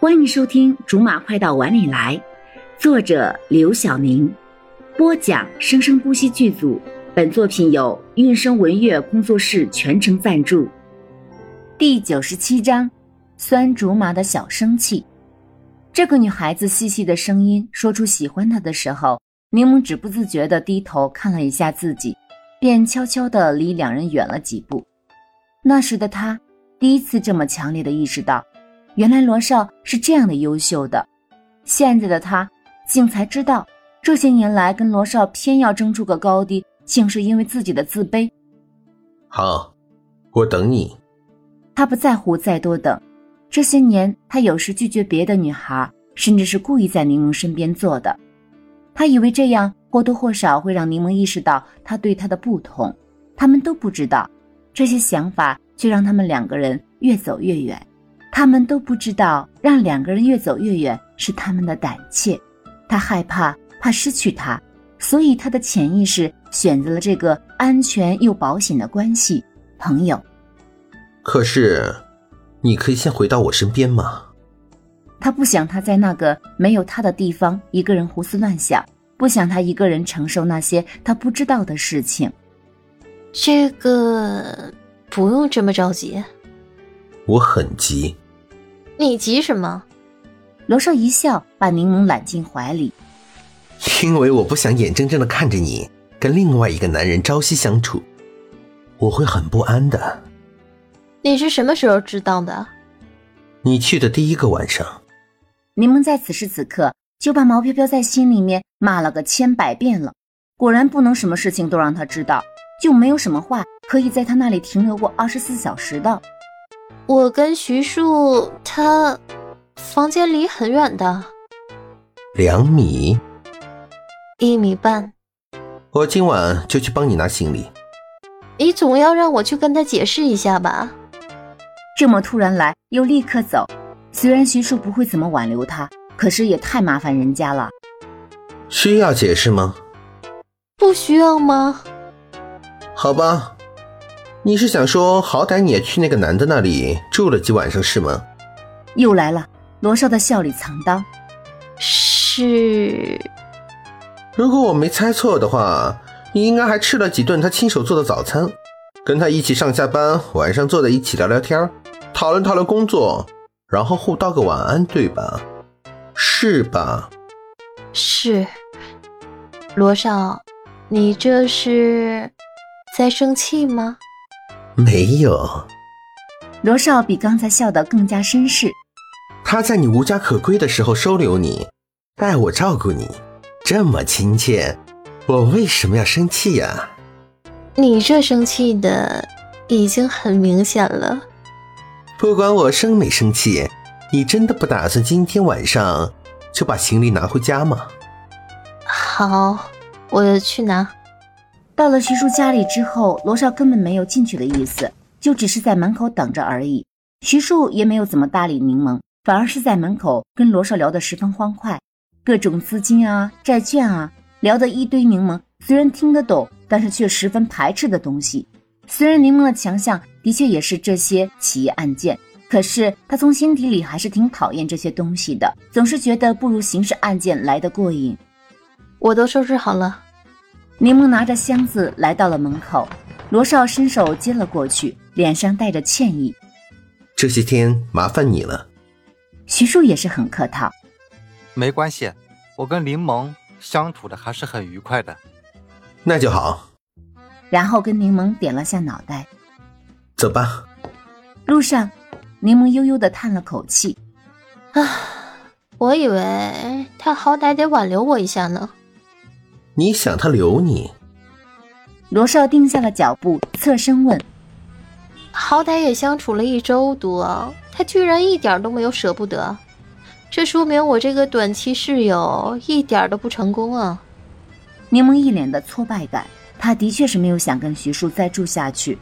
欢迎收听《竹马快到碗里来》，作者刘晓宁，播讲生生不息剧组。本作品由韵声文乐工作室全程赞助。第九十七章：酸竹马的小生气。这个女孩子细细的声音说出喜欢他的时候，柠檬只不自觉地低头看了一下自己，便悄悄地离两人远了几步。那时的他第一次这么强烈地意识到。原来罗少是这样的优秀的，现在的他竟才知道，这些年来跟罗少偏要争出个高低，竟是因为自己的自卑。好，我等你。他不在乎再多等。这些年，他有时拒绝别的女孩，甚至是故意在柠檬身边坐的。他以为这样或多或少会让柠檬意识到他对他的不同。他们都不知道，这些想法却让他们两个人越走越远。他们都不知道，让两个人越走越远是他们的胆怯。他害怕，怕失去他，所以他的潜意识选择了这个安全又保险的关系——朋友。可是，你可以先回到我身边吗？他不想他在那个没有他的地方一个人胡思乱想，不想他一个人承受那些他不知道的事情。这个不用这么着急。我很急，你急什么？罗少一笑，把柠檬揽进怀里。因为我不想眼睁睁的看着你跟另外一个男人朝夕相处，我会很不安的。你是什么时候知道的？你去的第一个晚上。柠檬在此时此刻就把毛飘飘在心里面骂了个千百遍了。果然不能什么事情都让他知道，就没有什么话可以在他那里停留过二十四小时的。我跟徐树他房间离很远的，两米，一米半。我今晚就去帮你拿行李。你总要让我去跟他解释一下吧？这么突然来又立刻走，虽然徐树不会怎么挽留他，可是也太麻烦人家了。需要解释吗？不需要吗？好吧。你是想说，好歹你也去那个男的那里住了几晚上是吗？又来了，罗少的笑里藏刀。是。如果我没猜错的话，你应该还吃了几顿他亲手做的早餐，跟他一起上下班，晚上坐在一起聊聊天，讨论讨论工作，然后互道个晚安，对吧？是吧？是。罗少，你这是在生气吗？没有，罗少比刚才笑得更加绅士。他在你无家可归的时候收留你，带我照顾你，这么亲切，我为什么要生气呀？你这生气的已经很明显了。不管我生没生气，你真的不打算今天晚上就把行李拿回家吗？好，我去拿。到了徐叔家里之后，罗少根本没有进去的意思，就只是在门口等着而已。徐叔也没有怎么搭理柠檬，反而是在门口跟罗少聊得十分欢快，各种资金啊、债券啊，聊得一堆。柠檬虽然听得懂，但是却十分排斥的东西。虽然柠檬的强项的确也是这些企业案件，可是他从心底里还是挺讨厌这些东西的，总是觉得不如刑事案件来得过瘾。我都收拾好了。柠檬拿着箱子来到了门口，罗少伸手接了过去，脸上带着歉意：“这些天麻烦你了。”徐叔也是很客套：“没关系，我跟柠檬相处的还是很愉快的。”那就好。然后跟柠檬点了下脑袋：“走吧。”路上，柠檬悠悠的叹了口气：“啊，我以为他好歹得挽留我一下呢。”你想他留你？罗少定下了脚步，侧身问：“好歹也相处了一周多，他居然一点都没有舍不得，这说明我这个短期室友一点都不成功啊！”柠檬一脸的挫败感，他的确是没有想跟徐叔再住下去，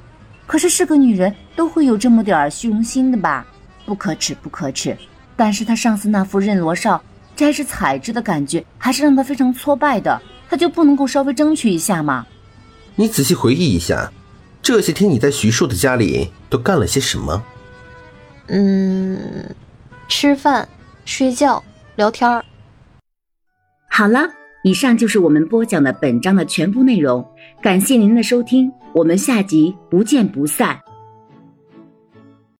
可是是个女人，都会有这么点虚荣心的吧？不可耻，不可耻！但是他上次那副任罗少摘着采之的感觉，还是让他非常挫败的。他就不能够稍微争取一下吗？你仔细回忆一下，这些天你在徐庶的家里都干了些什么？嗯，吃饭、睡觉、聊天儿。好了，以上就是我们播讲的本章的全部内容，感谢您的收听，我们下集不见不散。